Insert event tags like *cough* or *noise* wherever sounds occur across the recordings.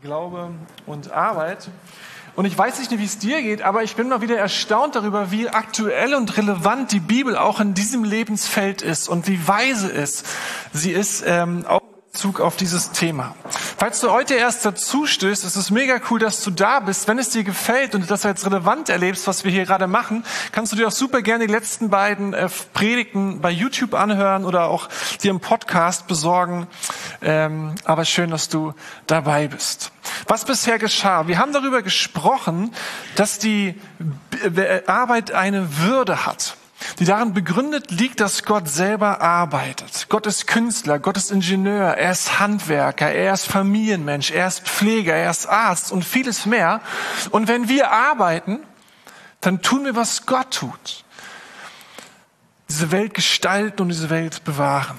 Glaube und Arbeit. Und ich weiß nicht, wie es dir geht, aber ich bin mal wieder erstaunt darüber, wie aktuell und relevant die Bibel auch in diesem Lebensfeld ist und wie weise ist. Sie ist ähm, auch Bezug auf dieses Thema. Falls du heute erst dazu stößt, ist es mega cool, dass du da bist. Wenn es dir gefällt und du das als relevant erlebst, was wir hier gerade machen, kannst du dir auch super gerne die letzten beiden äh, Predigten bei YouTube anhören oder auch dir im Podcast besorgen. Ähm, aber schön, dass du dabei bist. Was bisher geschah? Wir haben darüber gesprochen, dass die Arbeit eine Würde hat die darin begründet liegt, dass Gott selber arbeitet. Gott ist Künstler, Gott ist Ingenieur, er ist Handwerker, er ist Familienmensch, er ist Pfleger, er ist Arzt und vieles mehr. Und wenn wir arbeiten, dann tun wir, was Gott tut. Diese Welt gestalten und diese Welt bewahren.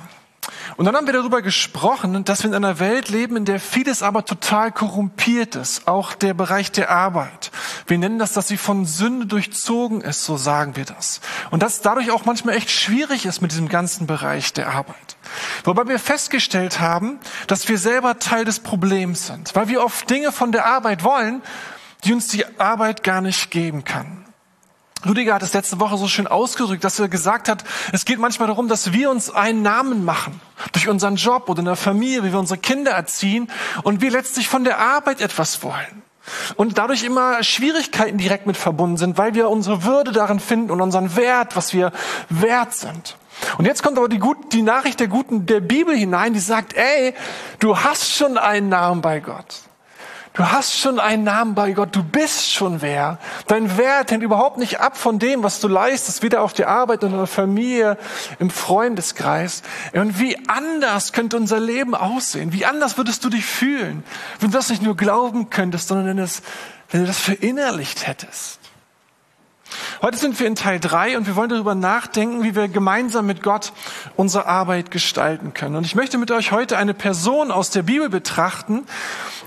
Und dann haben wir darüber gesprochen, dass wir in einer Welt leben, in der vieles aber total korrumpiert ist, auch der Bereich der Arbeit. Wir nennen das, dass sie von Sünde durchzogen ist, so sagen wir das. Und dass dadurch auch manchmal echt schwierig ist mit diesem ganzen Bereich der Arbeit. Wobei wir festgestellt haben, dass wir selber Teil des Problems sind, weil wir oft Dinge von der Arbeit wollen, die uns die Arbeit gar nicht geben kann. Rüdiger hat es letzte Woche so schön ausgedrückt, dass er gesagt hat, es geht manchmal darum, dass wir uns einen Namen machen. Durch unseren Job oder in der Familie, wie wir unsere Kinder erziehen und wir letztlich von der Arbeit etwas wollen. Und dadurch immer Schwierigkeiten direkt mit verbunden sind, weil wir unsere Würde darin finden und unseren Wert, was wir wert sind. Und jetzt kommt aber die, gut, die Nachricht der guten, der Bibel hinein, die sagt, ey, du hast schon einen Namen bei Gott. Du hast schon einen Namen bei Gott. Du bist schon wer. Dein Wert hängt überhaupt nicht ab von dem, was du leistest, weder auf der Arbeit, in der Familie, im Freundeskreis. Und wie anders könnte unser Leben aussehen? Wie anders würdest du dich fühlen, wenn du das nicht nur glauben könntest, sondern wenn, du das verinnerlicht hättest? Heute sind wir in Teil drei und wir wollen darüber nachdenken, wie wir gemeinsam mit Gott unsere Arbeit gestalten können. Und ich möchte mit euch heute eine Person aus der Bibel betrachten,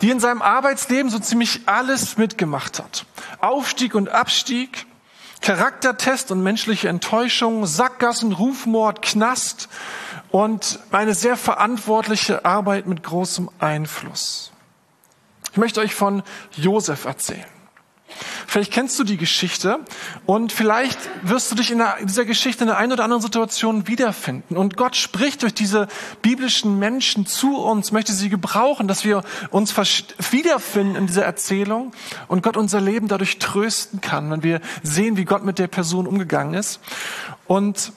die in seinem Arbeitsleben so ziemlich alles mitgemacht hat. Aufstieg und Abstieg, Charaktertest und menschliche Enttäuschung, Sackgassen, Rufmord, Knast und eine sehr verantwortliche Arbeit mit großem Einfluss. Ich möchte euch von Josef erzählen. Vielleicht kennst du die Geschichte und vielleicht wirst du dich in dieser Geschichte in der einen oder anderen Situation wiederfinden. Und Gott spricht durch diese biblischen Menschen zu uns, möchte sie gebrauchen, dass wir uns wiederfinden in dieser Erzählung und Gott unser Leben dadurch trösten kann, wenn wir sehen, wie Gott mit der Person umgegangen ist. Und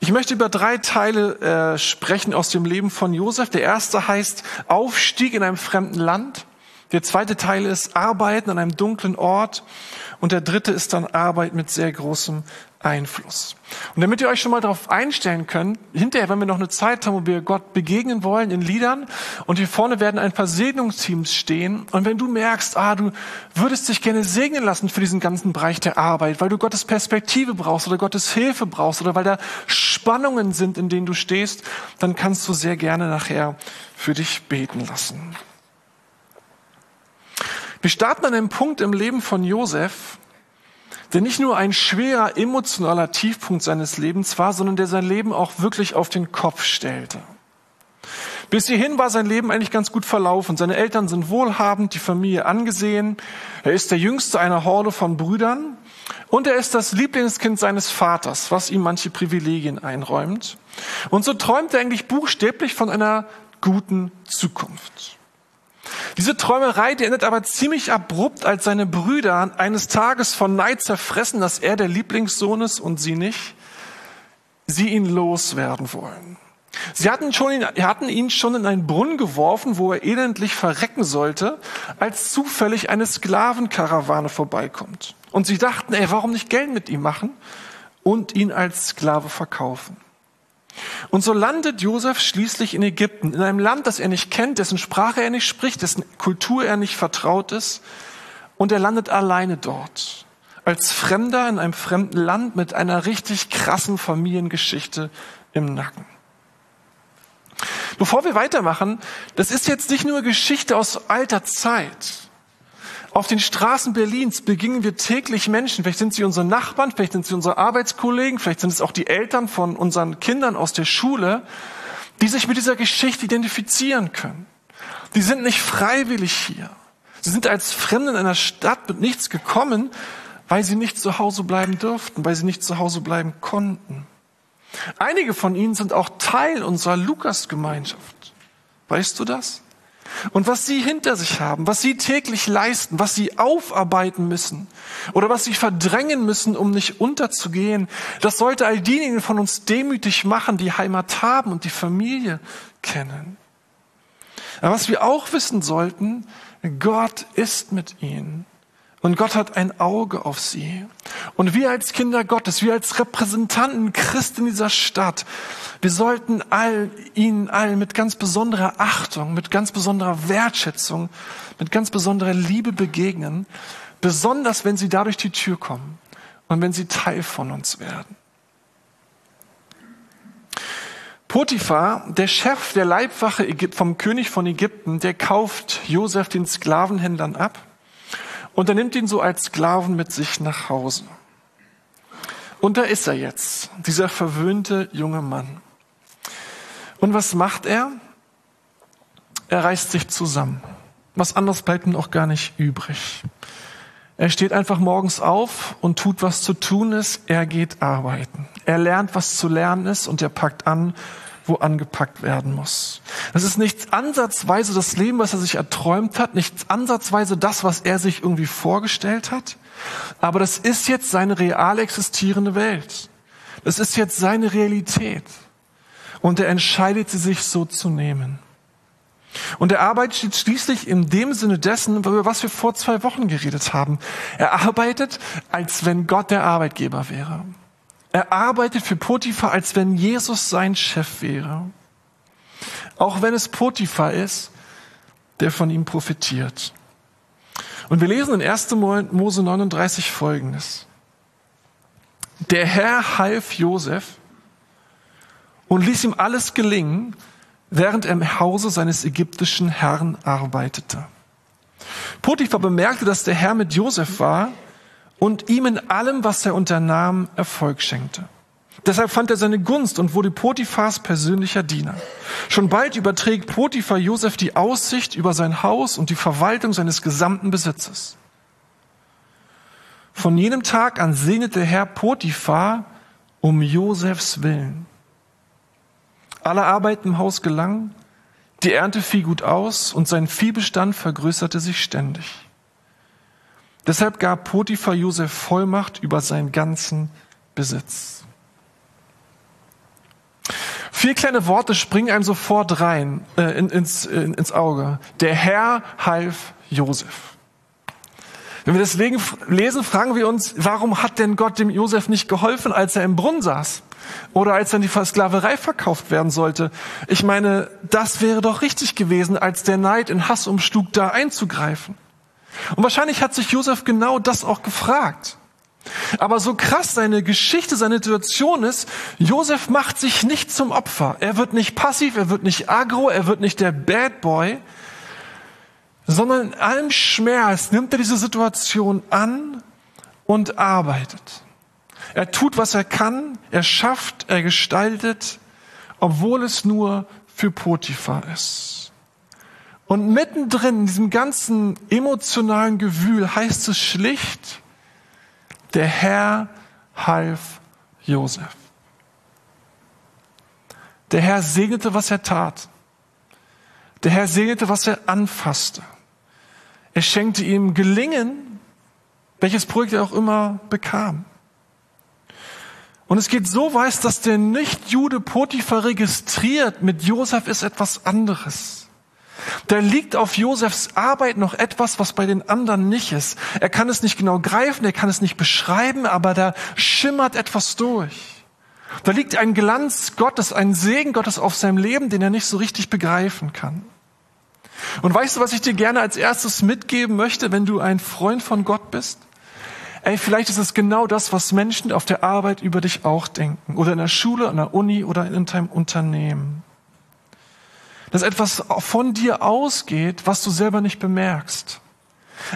ich möchte über drei Teile äh, sprechen aus dem Leben von Josef. Der erste heißt Aufstieg in einem fremden Land. Der zweite Teil ist Arbeiten an einem dunklen Ort. Und der dritte ist dann Arbeit mit sehr großem Einfluss. Und damit ihr euch schon mal darauf einstellen könnt, hinterher, wenn wir noch eine Zeit haben, wo wir Gott begegnen wollen in Liedern und hier vorne werden ein paar Segnungsteams stehen und wenn du merkst, ah, du würdest dich gerne segnen lassen für diesen ganzen Bereich der Arbeit, weil du Gottes Perspektive brauchst oder Gottes Hilfe brauchst oder weil da Spannungen sind, in denen du stehst, dann kannst du sehr gerne nachher für dich beten lassen. Wir starten an einem Punkt im Leben von Josef, der nicht nur ein schwerer emotionaler Tiefpunkt seines Lebens war, sondern der sein Leben auch wirklich auf den Kopf stellte. Bis hierhin war sein Leben eigentlich ganz gut verlaufen. Seine Eltern sind wohlhabend, die Familie angesehen. Er ist der jüngste einer Horde von Brüdern und er ist das Lieblingskind seines Vaters, was ihm manche Privilegien einräumt. Und so träumt er eigentlich buchstäblich von einer guten Zukunft. Diese Träumerei, die endet aber ziemlich abrupt, als seine Brüder eines Tages von Neid zerfressen, dass er der Lieblingssohn ist und sie nicht, sie ihn loswerden wollen. Sie hatten, schon, hatten ihn schon in einen Brunnen geworfen, wo er elendlich verrecken sollte, als zufällig eine Sklavenkarawane vorbeikommt. Und sie dachten, ey, warum nicht Geld mit ihm machen und ihn als Sklave verkaufen? Und so landet Josef schließlich in Ägypten, in einem Land, das er nicht kennt, dessen Sprache er nicht spricht, dessen Kultur er nicht vertraut ist. Und er landet alleine dort, als Fremder in einem fremden Land mit einer richtig krassen Familiengeschichte im Nacken. Bevor wir weitermachen, das ist jetzt nicht nur Geschichte aus alter Zeit. Auf den Straßen Berlins begingen wir täglich Menschen, vielleicht sind sie unsere Nachbarn, vielleicht sind sie unsere Arbeitskollegen, vielleicht sind es auch die Eltern von unseren Kindern aus der Schule, die sich mit dieser Geschichte identifizieren können. Die sind nicht freiwillig hier. Sie sind als Fremde in einer Stadt mit nichts gekommen, weil sie nicht zu Hause bleiben durften, weil sie nicht zu Hause bleiben konnten. Einige von ihnen sind auch Teil unserer Lukas-Gemeinschaft. Weißt du das? Und was sie hinter sich haben, was sie täglich leisten, was sie aufarbeiten müssen oder was sie verdrängen müssen, um nicht unterzugehen, das sollte all diejenigen von uns demütig machen, die Heimat haben und die Familie kennen. Aber was wir auch wissen sollten, Gott ist mit ihnen. Und Gott hat ein Auge auf sie. Und wir als Kinder Gottes, wir als Repräsentanten Christ in dieser Stadt, wir sollten all, ihnen allen mit ganz besonderer Achtung, mit ganz besonderer Wertschätzung, mit ganz besonderer Liebe begegnen, besonders wenn sie da durch die Tür kommen und wenn sie Teil von uns werden. Potiphar, der Chef der Leibwache vom König von Ägypten, der kauft Josef den Sklavenhändlern ab und er nimmt ihn so als Sklaven mit sich nach Hause. Und da ist er jetzt, dieser verwöhnte junge Mann. Und was macht er? Er reißt sich zusammen. Was anderes bleibt ihm auch gar nicht übrig. Er steht einfach morgens auf und tut, was zu tun ist. Er geht arbeiten. Er lernt, was zu lernen ist und er packt an, wo angepackt werden muss. Das ist nicht ansatzweise das Leben, was er sich erträumt hat, nicht ansatzweise das, was er sich irgendwie vorgestellt hat, aber das ist jetzt seine real existierende Welt. Das ist jetzt seine Realität. Und er entscheidet sie sich so zu nehmen. Und er arbeitet schließlich in dem Sinne dessen, über was wir vor zwei Wochen geredet haben. Er arbeitet, als wenn Gott der Arbeitgeber wäre. Er arbeitet für Potiphar, als wenn Jesus sein Chef wäre. Auch wenn es Potiphar ist, der von ihm profitiert. Und wir lesen in 1. Mose 39 folgendes. Der Herr half Josef und ließ ihm alles gelingen, während er im Hause seines ägyptischen Herrn arbeitete. Potiphar bemerkte, dass der Herr mit Josef war und ihm in allem, was er unternahm, Erfolg schenkte. Deshalb fand er seine Gunst und wurde Potiphars persönlicher Diener. Schon bald überträgt Potiphar Josef die Aussicht über sein Haus und die Verwaltung seines gesamten Besitzes. Von jenem Tag an sehnete Herr Potiphar um Josefs Willen. Alle Arbeit im Haus gelang, die Ernte fiel gut aus und sein Viehbestand vergrößerte sich ständig. Deshalb gab Potiphar Josef Vollmacht über seinen ganzen Besitz. Vier kleine Worte springen einem sofort rein äh, ins, in, ins Auge. Der Herr half Josef. Wenn wir deswegen lesen, fragen wir uns, warum hat denn Gott dem Josef nicht geholfen, als er im Brunnen saß? Oder als dann die Sklaverei verkauft werden sollte? Ich meine, das wäre doch richtig gewesen, als der Neid in Hass umschlug, da einzugreifen. Und wahrscheinlich hat sich Josef genau das auch gefragt. Aber so krass seine Geschichte, seine Situation ist, Josef macht sich nicht zum Opfer. Er wird nicht passiv, er wird nicht agro, er wird nicht der Bad Boy, sondern in allem Schmerz nimmt er diese Situation an und arbeitet. Er tut, was er kann, er schafft, er gestaltet, obwohl es nur für Potiphar ist. Und mittendrin in diesem ganzen emotionalen Gewühl heißt es schlicht, der Herr half Josef. Der Herr segnete, was er tat. Der Herr segnete, was er anfasste. Er schenkte ihm Gelingen, welches Projekt er auch immer bekam. Und es geht so weit, dass der Nicht-Jude Potiphar registriert, mit Josef ist etwas anderes. Da liegt auf Josefs Arbeit noch etwas, was bei den anderen nicht ist. Er kann es nicht genau greifen, er kann es nicht beschreiben, aber da schimmert etwas durch. Da liegt ein Glanz Gottes, ein Segen Gottes auf seinem Leben, den er nicht so richtig begreifen kann. Und weißt du, was ich dir gerne als erstes mitgeben möchte, wenn du ein Freund von Gott bist? Ey, vielleicht ist es genau das, was Menschen auf der Arbeit über dich auch denken. Oder in der Schule, an der Uni oder in deinem Unternehmen dass etwas von dir ausgeht, was du selber nicht bemerkst.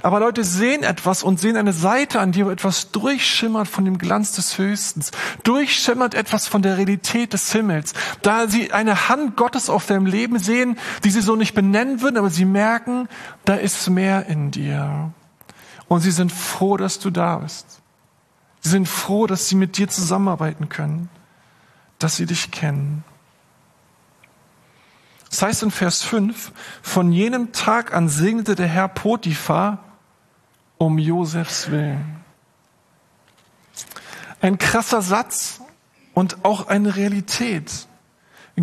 Aber Leute sehen etwas und sehen eine Seite, an der etwas durchschimmert von dem Glanz des Höchstens, durchschimmert etwas von der Realität des Himmels. Da sie eine Hand Gottes auf deinem Leben sehen, die sie so nicht benennen würden, aber sie merken, da ist mehr in dir. Und sie sind froh, dass du da bist. Sie sind froh, dass sie mit dir zusammenarbeiten können, dass sie dich kennen. Das heißt in Vers 5, von jenem Tag an segnete der Herr Potiphar um Josefs Willen. Ein krasser Satz und auch eine Realität.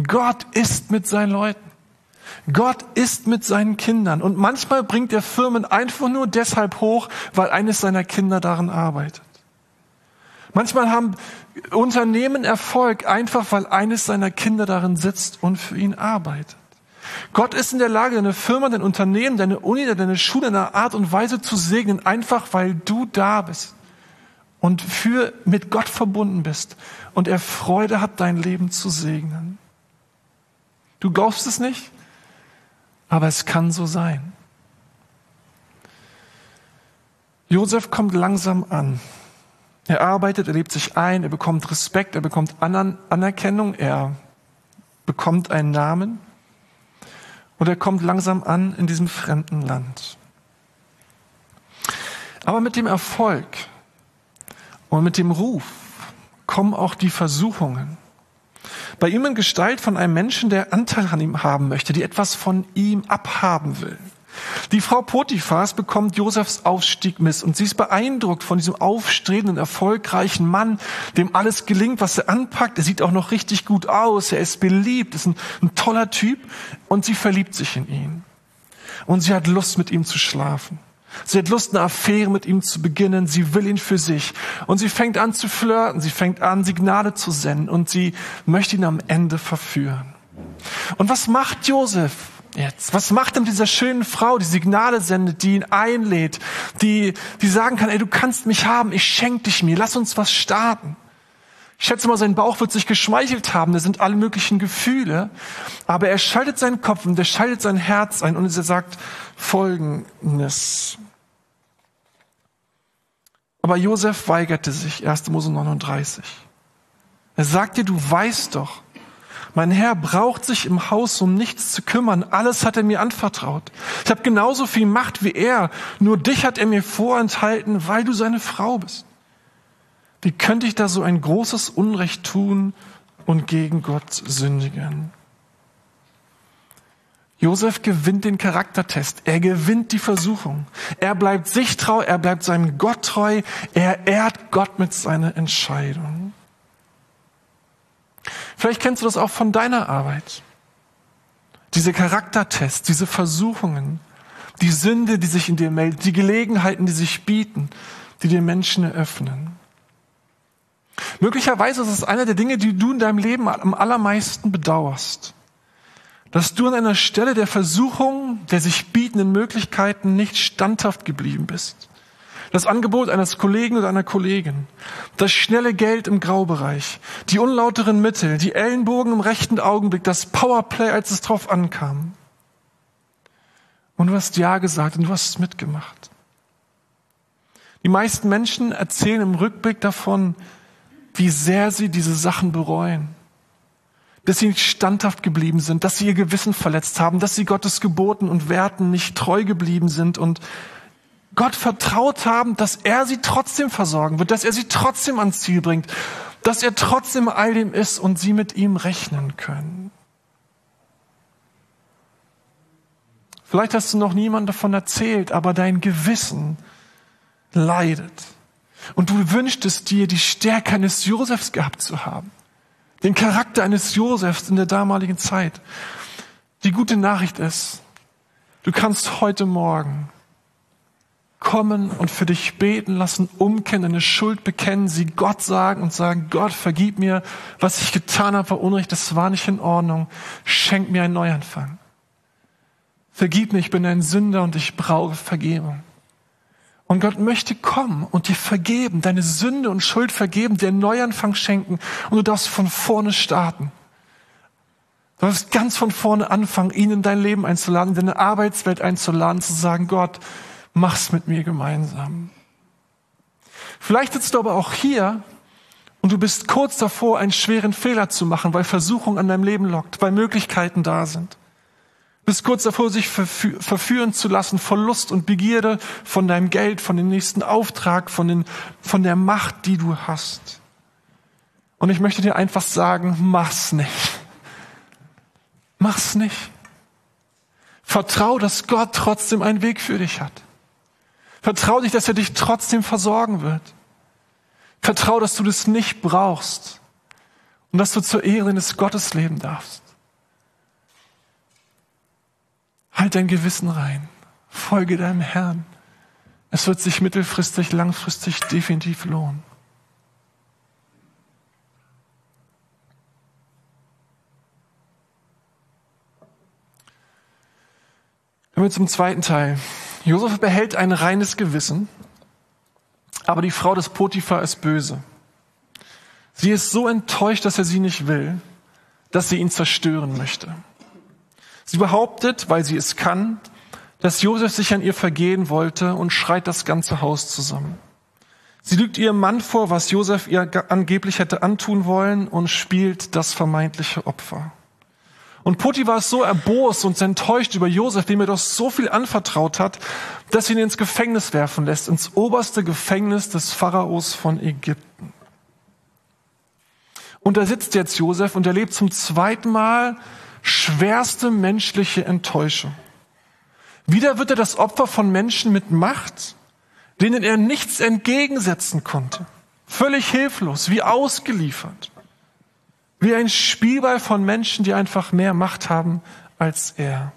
Gott ist mit seinen Leuten. Gott ist mit seinen Kindern. Und manchmal bringt er Firmen einfach nur deshalb hoch, weil eines seiner Kinder darin arbeitet. Manchmal haben Unternehmen Erfolg einfach, weil eines seiner Kinder darin sitzt und für ihn arbeitet. Gott ist in der Lage, deine Firma, dein Unternehmen, deine Uni, deine Schule in einer Art und Weise zu segnen, einfach weil du da bist und für, mit Gott verbunden bist und er Freude hat, dein Leben zu segnen. Du glaubst es nicht, aber es kann so sein. Josef kommt langsam an. Er arbeitet, er lebt sich ein, er bekommt Respekt, er bekommt Anerkennung, er bekommt einen Namen und er kommt langsam an in diesem fremden Land. Aber mit dem Erfolg und mit dem Ruf kommen auch die Versuchungen. Bei ihm in Gestalt von einem Menschen, der Anteil an ihm haben möchte, die etwas von ihm abhaben will. Die Frau Potiphas bekommt Josefs Aufstieg miss und sie ist beeindruckt von diesem aufstrebenden, erfolgreichen Mann, dem alles gelingt, was er anpackt. Er sieht auch noch richtig gut aus, er ist beliebt, ist ein, ein toller Typ und sie verliebt sich in ihn. Und sie hat Lust, mit ihm zu schlafen. Sie hat Lust, eine Affäre mit ihm zu beginnen. Sie will ihn für sich. Und sie fängt an zu flirten. Sie fängt an, Signale zu senden. Und sie möchte ihn am Ende verführen. Und was macht Josef? Jetzt? Was macht denn dieser schönen Frau, die Signale sendet, die ihn einlädt, die, die sagen kann, ey, du kannst mich haben, ich schenk dich mir, lass uns was starten. Ich schätze mal, sein Bauch wird sich geschmeichelt haben, da sind alle möglichen Gefühle, aber er schaltet seinen Kopf und er schaltet sein Herz ein und er sagt Folgendes. Aber Josef weigerte sich, 1. Mose 39. Er sagte, du weißt doch, mein Herr braucht sich im Haus um nichts zu kümmern. Alles hat er mir anvertraut. Ich habe genauso viel Macht wie er. Nur dich hat er mir vorenthalten, weil du seine Frau bist. Wie könnte ich da so ein großes Unrecht tun und gegen Gott sündigen? Josef gewinnt den Charaktertest. Er gewinnt die Versuchung. Er bleibt sich treu. Er bleibt seinem Gott treu. Er ehrt Gott mit seiner Entscheidung. Vielleicht kennst du das auch von deiner Arbeit. Diese Charaktertests, diese Versuchungen, die Sünde, die sich in dir meldet, die Gelegenheiten, die sich bieten, die dir Menschen eröffnen. Möglicherweise ist es einer der Dinge, die du in deinem Leben am allermeisten bedauerst. Dass du an einer Stelle der Versuchung, der sich bietenden Möglichkeiten nicht standhaft geblieben bist. Das Angebot eines Kollegen oder einer Kollegin. Das schnelle Geld im Graubereich. Die unlauteren Mittel. Die Ellenbogen im rechten Augenblick. Das Powerplay, als es drauf ankam. Und du hast Ja gesagt und du hast es mitgemacht. Die meisten Menschen erzählen im Rückblick davon, wie sehr sie diese Sachen bereuen. Dass sie nicht standhaft geblieben sind, dass sie ihr Gewissen verletzt haben, dass sie Gottes Geboten und Werten nicht treu geblieben sind und Gott vertraut haben, dass er sie trotzdem versorgen wird, dass er sie trotzdem ans Ziel bringt, dass er trotzdem all dem ist und sie mit ihm rechnen können. Vielleicht hast du noch niemand davon erzählt, aber dein Gewissen leidet. Und du wünschtest dir, die Stärke eines Josefs gehabt zu haben. Den Charakter eines Josefs in der damaligen Zeit. Die gute Nachricht ist, du kannst heute Morgen kommen und für dich beten lassen, umkehren, deine Schuld bekennen, sie Gott sagen und sagen, Gott, vergib mir, was ich getan habe, war Unrecht, das war nicht in Ordnung, schenk mir einen Neuanfang. Vergib mir, ich bin ein Sünder und ich brauche Vergebung. Und Gott möchte kommen und dir vergeben, deine Sünde und Schuld vergeben, dir einen Neuanfang schenken und du darfst von vorne starten. Du darfst ganz von vorne anfangen, ihn in dein Leben einzuladen, in deine Arbeitswelt einzuladen, zu sagen, Gott, mach's mit mir gemeinsam. Vielleicht sitzt du aber auch hier und du bist kurz davor, einen schweren Fehler zu machen, weil Versuchung an deinem Leben lockt, weil Möglichkeiten da sind. Bist kurz davor, sich verfü verführen zu lassen von Lust und Begierde, von deinem Geld, von dem nächsten Auftrag, von, den, von der Macht, die du hast. Und ich möchte dir einfach sagen, mach's nicht. Mach's nicht. Vertrau, dass Gott trotzdem einen Weg für dich hat. Vertrau dich, dass er dich trotzdem versorgen wird. Vertrau, dass du das nicht brauchst und dass du zur Ehre des Gottes leben darfst. Halt dein Gewissen rein. Folge deinem Herrn. Es wird sich mittelfristig, langfristig definitiv lohnen. Kommen wir zum zweiten Teil. Josef behält ein reines Gewissen, aber die Frau des Potiphar ist böse. Sie ist so enttäuscht, dass er sie nicht will, dass sie ihn zerstören möchte. Sie behauptet, weil sie es kann, dass Josef sich an ihr vergehen wollte und schreit das ganze Haus zusammen. Sie lügt ihrem Mann vor, was Josef ihr angeblich hätte antun wollen und spielt das vermeintliche Opfer. Und Putti war so erbost und enttäuscht über Josef, dem er doch so viel anvertraut hat, dass sie ihn ins Gefängnis werfen lässt, ins oberste Gefängnis des Pharaos von Ägypten. Und da sitzt jetzt Josef und erlebt zum zweiten Mal schwerste menschliche Enttäuschung. Wieder wird er das Opfer von Menschen mit Macht, denen er nichts entgegensetzen konnte. Völlig hilflos, wie ausgeliefert. Wie ein Spielball von Menschen, die einfach mehr Macht haben als er.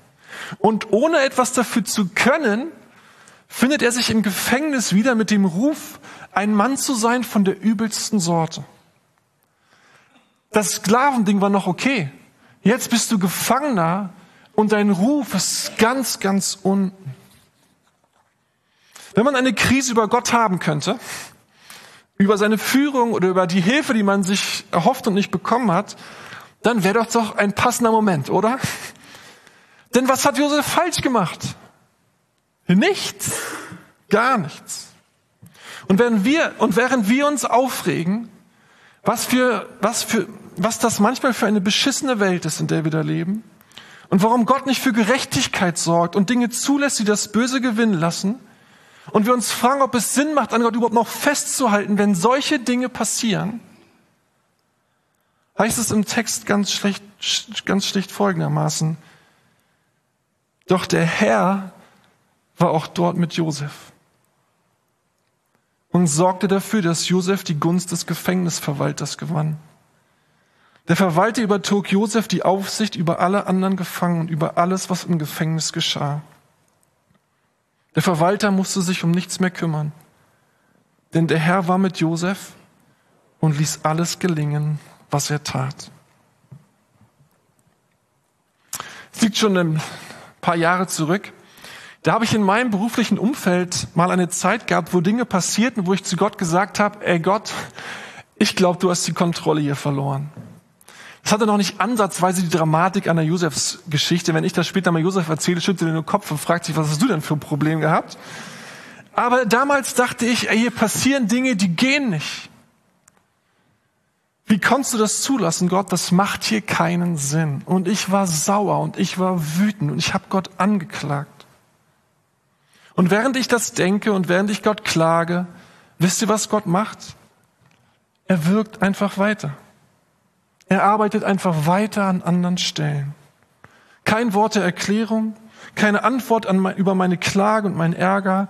Und ohne etwas dafür zu können, findet er sich im Gefängnis wieder mit dem Ruf, ein Mann zu sein von der übelsten Sorte. Das Sklavending war noch okay. Jetzt bist du Gefangener und dein Ruf ist ganz, ganz unten. Wenn man eine Krise über Gott haben könnte, über seine Führung oder über die Hilfe, die man sich erhofft und nicht bekommen hat, dann wäre doch doch ein passender Moment, oder? *laughs* Denn was hat Josef falsch gemacht? Nichts. Gar nichts. Und während wir, und während wir uns aufregen, was für, was für, was das manchmal für eine beschissene Welt ist, in der wir da leben, und warum Gott nicht für Gerechtigkeit sorgt und Dinge zulässt, die das Böse gewinnen lassen, und wir uns fragen, ob es Sinn macht, an Gott überhaupt noch festzuhalten, wenn solche Dinge passieren, heißt es im Text ganz schlecht, ganz schlicht folgendermaßen. Doch der Herr war auch dort mit Josef und sorgte dafür, dass Josef die Gunst des Gefängnisverwalters gewann. Der Verwalter übertrug Josef die Aufsicht über alle anderen Gefangenen, über alles, was im Gefängnis geschah. Der Verwalter musste sich um nichts mehr kümmern, denn der Herr war mit Josef und ließ alles gelingen, was er tat. Es liegt schon ein paar Jahre zurück. Da habe ich in meinem beruflichen Umfeld mal eine Zeit gehabt, wo Dinge passierten, wo ich zu Gott gesagt habe, ey Gott, ich glaube, du hast die Kontrolle hier verloren. Das hatte noch nicht ansatzweise die Dramatik einer Josefs Geschichte. Wenn ich das später mal Josef erzähle, schüttelt er den Kopf und fragt sich, was hast du denn für ein Problem gehabt? Aber damals dachte ich, ey, hier passieren Dinge, die gehen nicht. Wie konntest du das zulassen, Gott? Das macht hier keinen Sinn. Und ich war sauer und ich war wütend und ich habe Gott angeklagt. Und während ich das denke und während ich Gott klage, wisst ihr, was Gott macht? Er wirkt einfach weiter. Er arbeitet einfach weiter an anderen Stellen. Kein Wort der Erklärung, keine Antwort an, über meine Klage und meinen Ärger.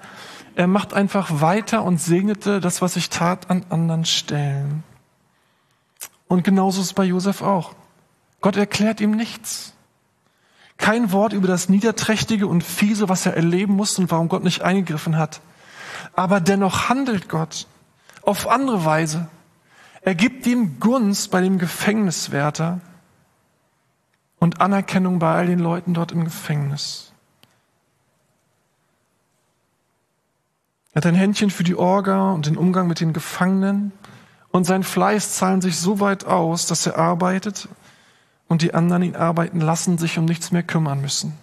Er macht einfach weiter und segnete das, was ich tat, an anderen Stellen. Und genauso ist es bei Josef auch. Gott erklärt ihm nichts. Kein Wort über das Niederträchtige und Fiese, was er erleben muss und warum Gott nicht eingegriffen hat. Aber dennoch handelt Gott auf andere Weise. Er gibt ihm Gunst bei dem Gefängniswärter und Anerkennung bei all den Leuten dort im Gefängnis. Er hat ein Händchen für die Orga und den Umgang mit den Gefangenen und sein Fleiß zahlen sich so weit aus, dass er arbeitet und die anderen ihn arbeiten lassen, sich um nichts mehr kümmern müssen.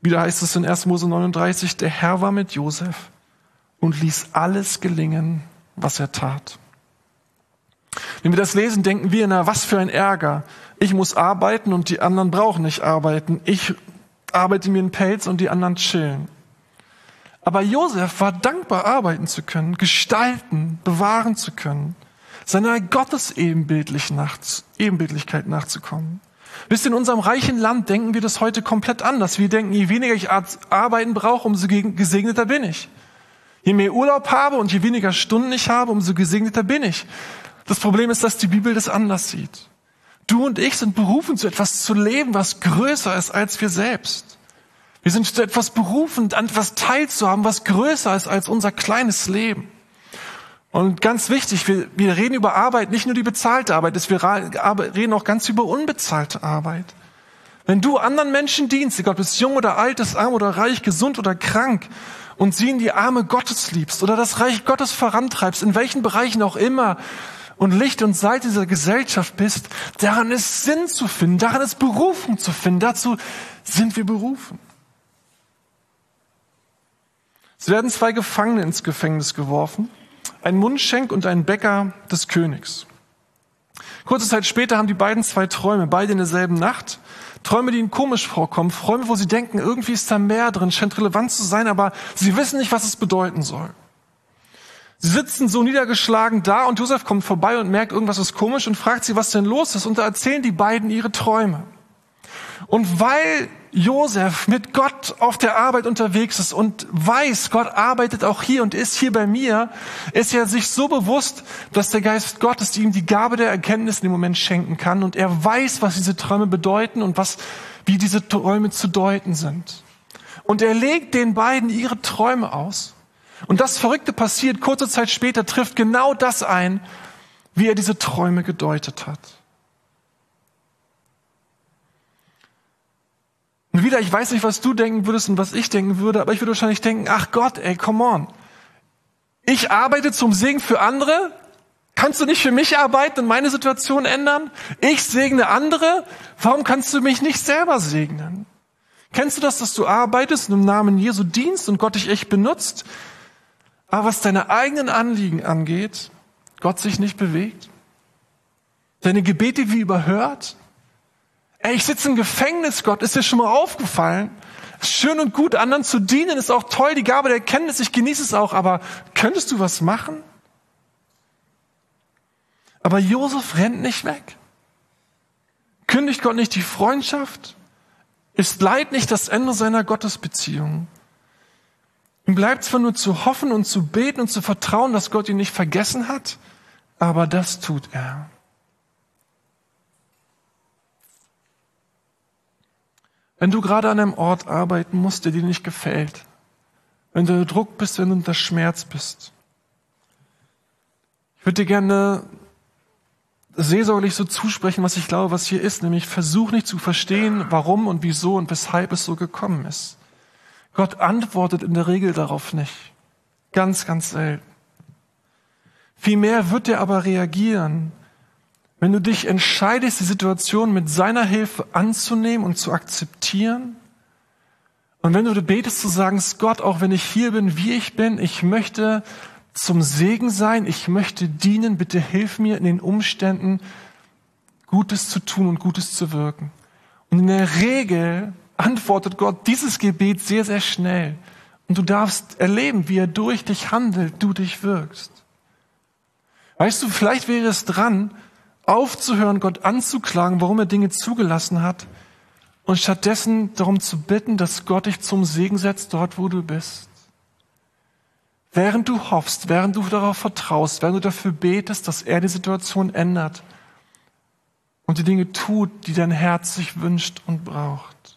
Wieder heißt es in 1. Mose 39, der Herr war mit Josef und ließ alles gelingen, was er tat. Wenn wir das lesen, denken wir, na, was für ein Ärger. Ich muss arbeiten und die anderen brauchen nicht arbeiten. Ich arbeite mir einen Pelz und die anderen chillen. Aber Josef war dankbar, arbeiten zu können, gestalten, bewahren zu können, seiner Gottesebenbildlichkeit nachzukommen. Wisst ihr, in unserem reichen Land denken wir das heute komplett anders. Wir denken, je weniger ich arbeiten brauche, umso gesegneter bin ich. Je mehr Urlaub habe und je weniger Stunden ich habe, umso gesegneter bin ich. Das Problem ist, dass die Bibel das anders sieht. Du und ich sind berufen, zu etwas zu leben, was größer ist als wir selbst. Wir sind zu etwas berufen, an etwas teilzuhaben, was größer ist als unser kleines Leben. Und ganz wichtig, wir, wir reden über Arbeit, nicht nur die bezahlte Arbeit, wir reden auch ganz über unbezahlte Arbeit. Wenn du anderen Menschen dienst, egal ob es jung oder alt ist, arm oder reich, gesund oder krank, und sie in die Arme Gottes liebst oder das Reich Gottes vorantreibst, in welchen Bereichen auch immer, und Licht und Salz dieser Gesellschaft bist, daran ist Sinn zu finden, daran ist Berufung zu finden, dazu sind wir berufen. Es werden zwei Gefangene ins Gefängnis geworfen, ein Mundschenk und ein Bäcker des Königs. Kurze Zeit später haben die beiden zwei Träume, beide in derselben Nacht. Träume, die ihnen komisch vorkommen, Träume, wo sie denken, irgendwie ist da mehr drin, scheint relevant zu sein, aber sie wissen nicht, was es bedeuten soll. Sie sitzen so niedergeschlagen da und Josef kommt vorbei und merkt, irgendwas ist komisch und fragt sie, was denn los ist. Und da erzählen die beiden ihre Träume. Und weil Josef mit Gott auf der Arbeit unterwegs ist und weiß, Gott arbeitet auch hier und ist hier bei mir, ist er sich so bewusst, dass der Geist Gottes ihm die Gabe der Erkenntnis in dem Moment schenken kann und er weiß, was diese Träume bedeuten und was, wie diese Träume zu deuten sind. Und er legt den beiden ihre Träume aus. Und das Verrückte passiert, kurze Zeit später trifft genau das ein, wie er diese Träume gedeutet hat. Und wieder, ich weiß nicht, was du denken würdest und was ich denken würde, aber ich würde wahrscheinlich denken, ach Gott, ey, come on. Ich arbeite zum Segen für andere. Kannst du nicht für mich arbeiten und meine Situation ändern? Ich segne andere. Warum kannst du mich nicht selber segnen? Kennst du das, dass du arbeitest und im Namen Jesu dienst und Gott dich echt benutzt? Aber was deine eigenen Anliegen angeht, Gott sich nicht bewegt? Deine Gebete wie überhört? Ey, ich sitze im Gefängnis, Gott, ist dir schon mal aufgefallen? Schön und gut, anderen zu dienen, ist auch toll, die Gabe der Erkenntnis, ich genieße es auch, aber könntest du was machen? Aber Josef rennt nicht weg. Kündigt Gott nicht die Freundschaft? Ist Leid nicht das Ende seiner Gottesbeziehung? Ihm bleibt zwar nur zu hoffen und zu beten und zu vertrauen, dass Gott ihn nicht vergessen hat, aber das tut er. Wenn du gerade an einem Ort arbeiten musst, der dir nicht gefällt, wenn du unter Druck bist, wenn du unter Schmerz bist, ich würde dir gerne seelsorglich so zusprechen, was ich glaube, was hier ist, nämlich versuch nicht zu verstehen, warum und wieso und weshalb es so gekommen ist. Gott antwortet in der Regel darauf nicht. Ganz, ganz selten. Vielmehr wird er aber reagieren, wenn du dich entscheidest, die Situation mit seiner Hilfe anzunehmen und zu akzeptieren. Und wenn du betest zu sagen, Gott, auch wenn ich hier bin, wie ich bin, ich möchte zum Segen sein, ich möchte dienen, bitte hilf mir in den Umständen, Gutes zu tun und Gutes zu wirken. Und in der Regel antwortet Gott dieses Gebet sehr, sehr schnell. Und du darfst erleben, wie er durch dich handelt, du dich wirkst. Weißt du, vielleicht wäre es dran, aufzuhören, Gott anzuklagen, warum er Dinge zugelassen hat, und stattdessen darum zu bitten, dass Gott dich zum Segen setzt, dort wo du bist. Während du hoffst, während du darauf vertraust, während du dafür betest, dass er die Situation ändert und die Dinge tut, die dein Herz sich wünscht und braucht.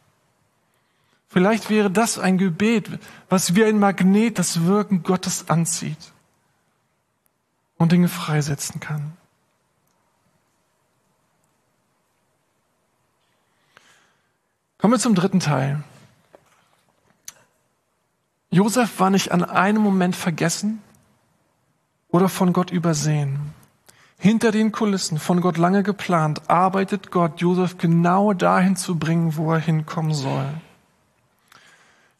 Vielleicht wäre das ein Gebet, was wie ein Magnet das Wirken Gottes anzieht und Dinge freisetzen kann. Kommen wir zum dritten Teil. Josef war nicht an einem Moment vergessen oder von Gott übersehen. Hinter den Kulissen, von Gott lange geplant, arbeitet Gott, Josef genau dahin zu bringen, wo er hinkommen soll.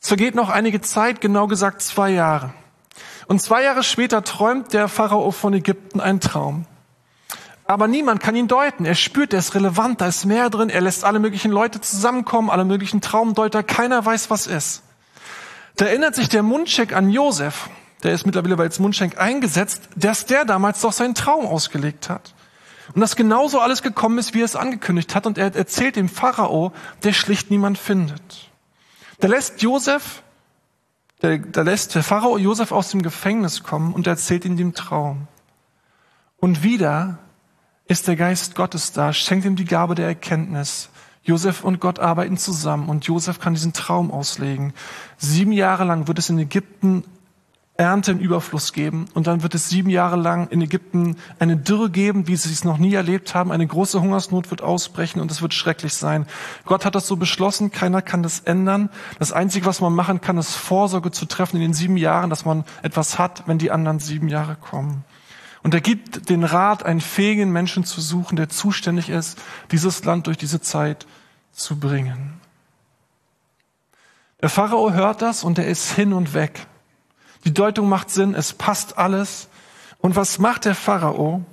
Es vergeht noch einige Zeit, genau gesagt zwei Jahre. Und zwei Jahre später träumt der Pharao von Ägypten einen Traum. Aber niemand kann ihn deuten. Er spürt, er ist relevant, da ist mehr drin. Er lässt alle möglichen Leute zusammenkommen, alle möglichen Traumdeuter. Keiner weiß, was ist. Da erinnert sich der Mundschenk an Josef. Der ist mittlerweile als Mundschenk eingesetzt, dass der damals doch seinen Traum ausgelegt hat. Und dass genauso alles gekommen ist, wie er es angekündigt hat. Und er erzählt dem Pharao, der schlicht niemand findet. Da lässt Josef, da, lässt der Pharao Josef aus dem Gefängnis kommen und erzählt ihm den Traum. Und wieder ist der Geist Gottes da, schenkt ihm die Gabe der Erkenntnis. Josef und Gott arbeiten zusammen und Josef kann diesen Traum auslegen. Sieben Jahre lang wird es in Ägypten Ernte im Überfluss geben und dann wird es sieben Jahre lang in Ägypten eine Dürre geben, wie sie es noch nie erlebt haben. Eine große Hungersnot wird ausbrechen und es wird schrecklich sein. Gott hat das so beschlossen, keiner kann das ändern. Das Einzige, was man machen kann, ist Vorsorge zu treffen in den sieben Jahren, dass man etwas hat, wenn die anderen sieben Jahre kommen. Und er gibt den Rat, einen fähigen Menschen zu suchen, der zuständig ist, dieses Land durch diese Zeit zu bringen. Der Pharao hört das und er ist hin und weg. Die Deutung macht Sinn, es passt alles. Und was macht der Pharao?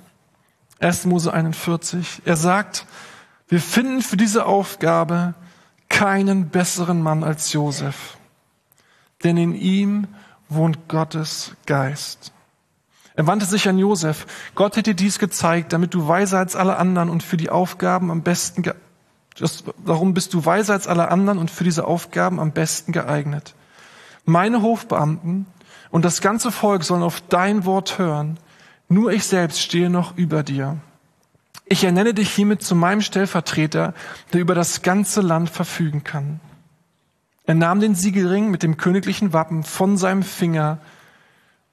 1. Mose 41. Er sagt, wir finden für diese Aufgabe keinen besseren Mann als Josef, denn in ihm wohnt Gottes Geist. Er wandte sich an Josef. Gott hätte dies gezeigt, damit du weiser als alle anderen und für die Aufgaben am besten, darum bist du weiser als alle anderen und für diese Aufgaben am besten geeignet. Meine Hofbeamten und das ganze Volk sollen auf dein Wort hören. Nur ich selbst stehe noch über dir. Ich ernenne dich hiermit zu meinem Stellvertreter, der über das ganze Land verfügen kann. Er nahm den Siegelring mit dem königlichen Wappen von seinem Finger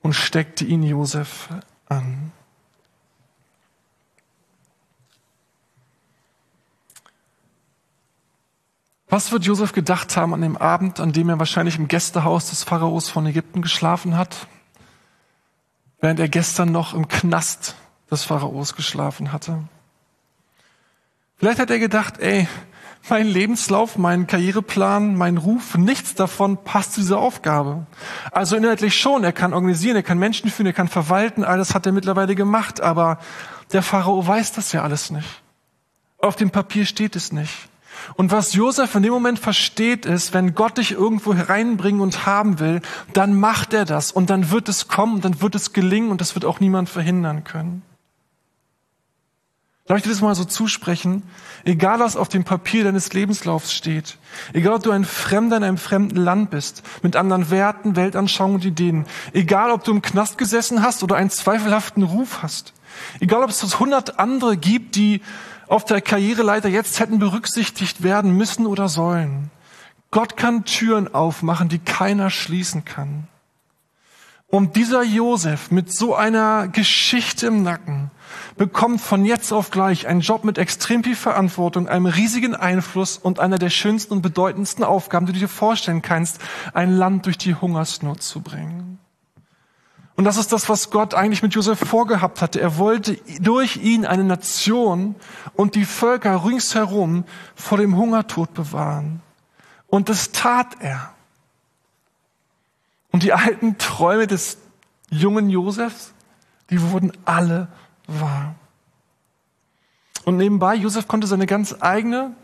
und steckte ihn Josef an. Was wird Josef gedacht haben an dem Abend, an dem er wahrscheinlich im Gästehaus des Pharaos von Ägypten geschlafen hat, während er gestern noch im Knast des Pharaos geschlafen hatte? Vielleicht hat er gedacht, ey, mein Lebenslauf, mein Karriereplan, mein Ruf, nichts davon passt zu dieser Aufgabe. Also inhaltlich schon, er kann organisieren, er kann Menschen führen, er kann verwalten, alles hat er mittlerweile gemacht, aber der Pharao weiß das ja alles nicht. Auf dem Papier steht es nicht. Und was Josef in dem Moment versteht ist, wenn Gott dich irgendwo hereinbringen und haben will, dann macht er das und dann wird es kommen und dann wird es gelingen und das wird auch niemand verhindern können. Darf ich dir das mal so zusprechen? Egal was auf dem Papier deines Lebenslaufs steht, egal ob du ein Fremder in einem fremden Land bist, mit anderen Werten, Weltanschauungen und Ideen, egal ob du im Knast gesessen hast oder einen zweifelhaften Ruf hast, egal ob es hundert andere gibt, die auf der Karriereleiter jetzt hätten berücksichtigt werden müssen oder sollen. Gott kann Türen aufmachen, die keiner schließen kann. Und dieser Josef mit so einer Geschichte im Nacken bekommt von jetzt auf gleich einen Job mit extrem viel Verantwortung, einem riesigen Einfluss und einer der schönsten und bedeutendsten Aufgaben, die du dir vorstellen kannst, ein Land durch die Hungersnot zu bringen. Und das ist das, was Gott eigentlich mit Josef vorgehabt hatte. Er wollte durch ihn eine Nation und die Völker ringsherum vor dem Hungertod bewahren. Und das tat er. Und die alten Träume des jungen Josefs, die wurden alle wahr. Und nebenbei, Josef konnte seine ganz eigene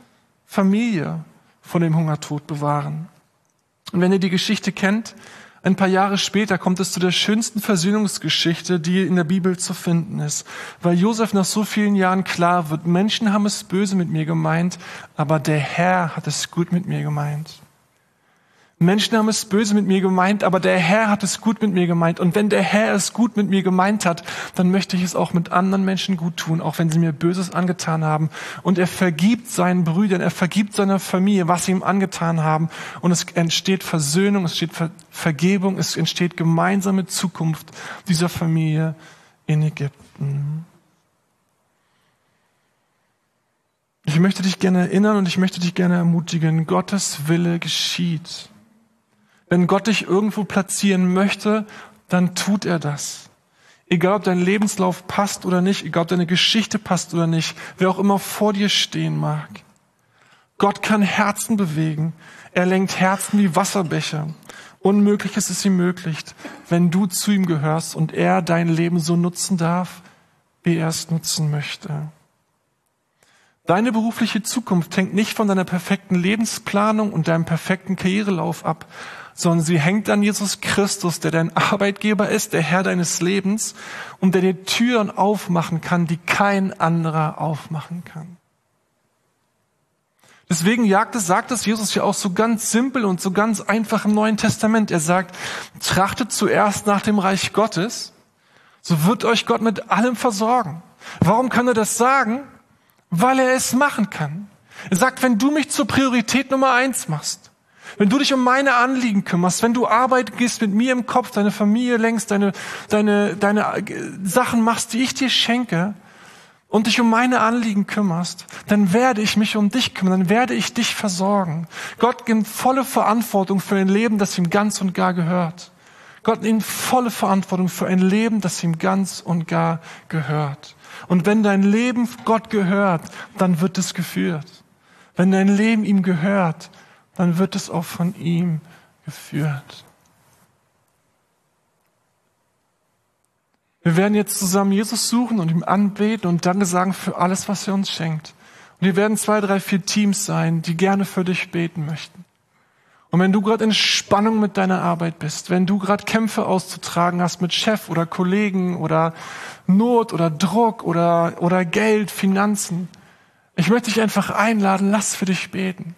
Familie vor dem Hungertod bewahren. Und wenn ihr die Geschichte kennt, ein paar Jahre später kommt es zu der schönsten Versöhnungsgeschichte, die in der Bibel zu finden ist. Weil Josef nach so vielen Jahren klar wird, Menschen haben es böse mit mir gemeint, aber der Herr hat es gut mit mir gemeint. Menschen haben es böse mit mir gemeint, aber der Herr hat es gut mit mir gemeint. Und wenn der Herr es gut mit mir gemeint hat, dann möchte ich es auch mit anderen Menschen gut tun, auch wenn sie mir Böses angetan haben. Und er vergibt seinen Brüdern, er vergibt seiner Familie, was sie ihm angetan haben. Und es entsteht Versöhnung, es entsteht Vergebung, es entsteht gemeinsame Zukunft dieser Familie in Ägypten. Ich möchte dich gerne erinnern und ich möchte dich gerne ermutigen, Gottes Wille geschieht. Wenn Gott dich irgendwo platzieren möchte, dann tut er das. Egal, ob dein Lebenslauf passt oder nicht, egal, ob deine Geschichte passt oder nicht, wer auch immer vor dir stehen mag. Gott kann Herzen bewegen. Er lenkt Herzen wie Wasserbecher. Unmögliches ist ihm möglich, wenn du zu ihm gehörst und er dein Leben so nutzen darf, wie er es nutzen möchte. Deine berufliche Zukunft hängt nicht von deiner perfekten Lebensplanung und deinem perfekten Karrierelauf ab, sondern sie hängt an Jesus Christus, der dein Arbeitgeber ist, der Herr deines Lebens und der dir Türen aufmachen kann, die kein anderer aufmachen kann. Deswegen jagt es, sagt es Jesus ja auch so ganz simpel und so ganz einfach im Neuen Testament. Er sagt, trachtet zuerst nach dem Reich Gottes, so wird euch Gott mit allem versorgen. Warum kann er das sagen? Weil er es machen kann. Er sagt, wenn du mich zur Priorität Nummer eins machst, wenn du dich um meine Anliegen kümmerst, wenn du Arbeit gehst mit mir im Kopf, deine Familie längst, deine, deine, deine Sachen machst, die ich dir schenke, und dich um meine Anliegen kümmerst, dann werde ich mich um dich kümmern, dann werde ich dich versorgen. Gott gibt volle Verantwortung für ein Leben, das ihm ganz und gar gehört. Gott nimmt volle Verantwortung für ein Leben, das ihm ganz und gar gehört. Und wenn dein Leben Gott gehört, dann wird es geführt. Wenn dein Leben ihm gehört, dann wird es auch von ihm geführt. Wir werden jetzt zusammen Jesus suchen und ihm anbeten und Danke sagen für alles, was er uns schenkt. Und wir werden zwei, drei, vier Teams sein, die gerne für dich beten möchten. Und wenn du gerade in Spannung mit deiner Arbeit bist, wenn du gerade Kämpfe auszutragen hast mit Chef oder Kollegen oder Not oder Druck oder, oder Geld, Finanzen, ich möchte dich einfach einladen, lass für dich beten.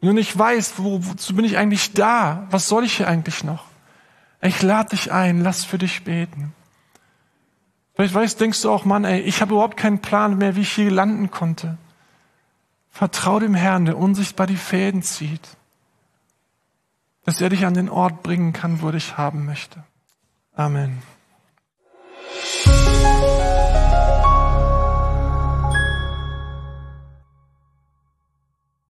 Wenn du nicht weißt, wo, wozu bin ich eigentlich da? Was soll ich hier eigentlich noch? Ich lade dich ein, lass für dich beten. Vielleicht weißt, denkst du auch, Mann, ey, ich habe überhaupt keinen Plan mehr, wie ich hier landen konnte. Vertrau dem Herrn, der unsichtbar die Fäden zieht, dass er dich an den Ort bringen kann, wo er dich haben möchte. Amen.